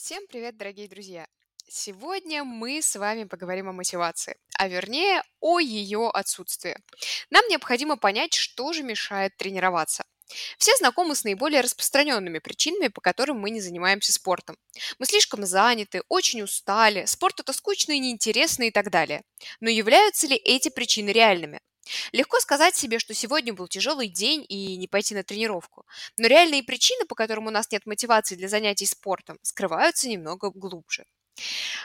Всем привет, дорогие друзья! Сегодня мы с вами поговорим о мотивации, а вернее о ее отсутствии. Нам необходимо понять, что же мешает тренироваться. Все знакомы с наиболее распространенными причинами, по которым мы не занимаемся спортом. Мы слишком заняты, очень устали, спорт это скучно и неинтересно и так далее. Но являются ли эти причины реальными? Легко сказать себе, что сегодня был тяжелый день и не пойти на тренировку. Но реальные причины, по которым у нас нет мотивации для занятий спортом, скрываются немного глубже.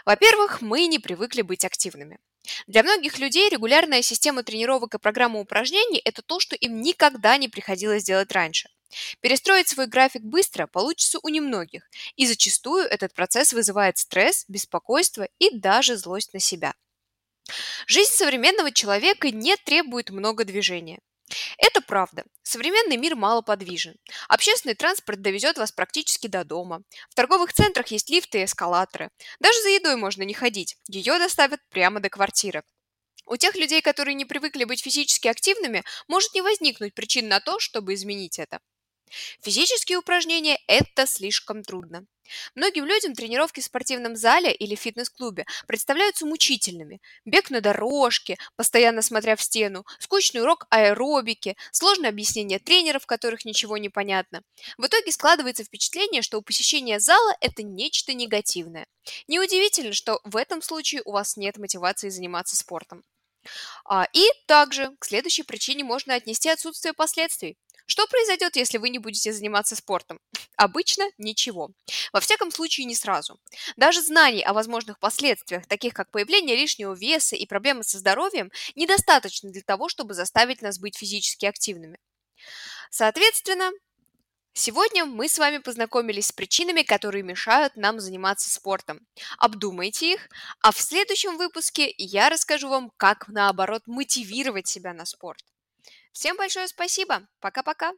Во-первых, мы не привыкли быть активными. Для многих людей регулярная система тренировок и программа упражнений– это то, что им никогда не приходилось делать раньше. Перестроить свой график быстро получится у немногих, и зачастую этот процесс вызывает стресс, беспокойство и даже злость на себя. Жизнь современного человека не требует много движения. Это правда. Современный мир малоподвижен. Общественный транспорт довезет вас практически до дома. В торговых центрах есть лифты и эскалаторы. Даже за едой можно не ходить. Ее доставят прямо до квартиры. У тех людей, которые не привыкли быть физически активными, может не возникнуть причин на то, чтобы изменить это. Физические упражнения– это слишком трудно. Многим людям тренировки в спортивном зале или фитнес-клубе представляются мучительными. Бег на дорожке, постоянно смотря в стену, скучный урок аэробики, сложное объяснение тренеров, которых ничего не понятно. В итоге складывается впечатление, что посещение зала– это нечто негативное. Неудивительно, что в этом случае у вас нет мотивации заниматься спортом. А, и также к следующей причине можно отнести отсутствие последствий. Что произойдет, если вы не будете заниматься спортом? Обычно ничего. Во всяком случае, не сразу. Даже знаний о возможных последствиях, таких как появление лишнего веса и проблемы со здоровьем, недостаточно для того, чтобы заставить нас быть физически активными. Соответственно, Сегодня мы с вами познакомились с причинами, которые мешают нам заниматься спортом. Обдумайте их, а в следующем выпуске я расскажу вам, как наоборот мотивировать себя на спорт. Всем большое спасибо. Пока-пока.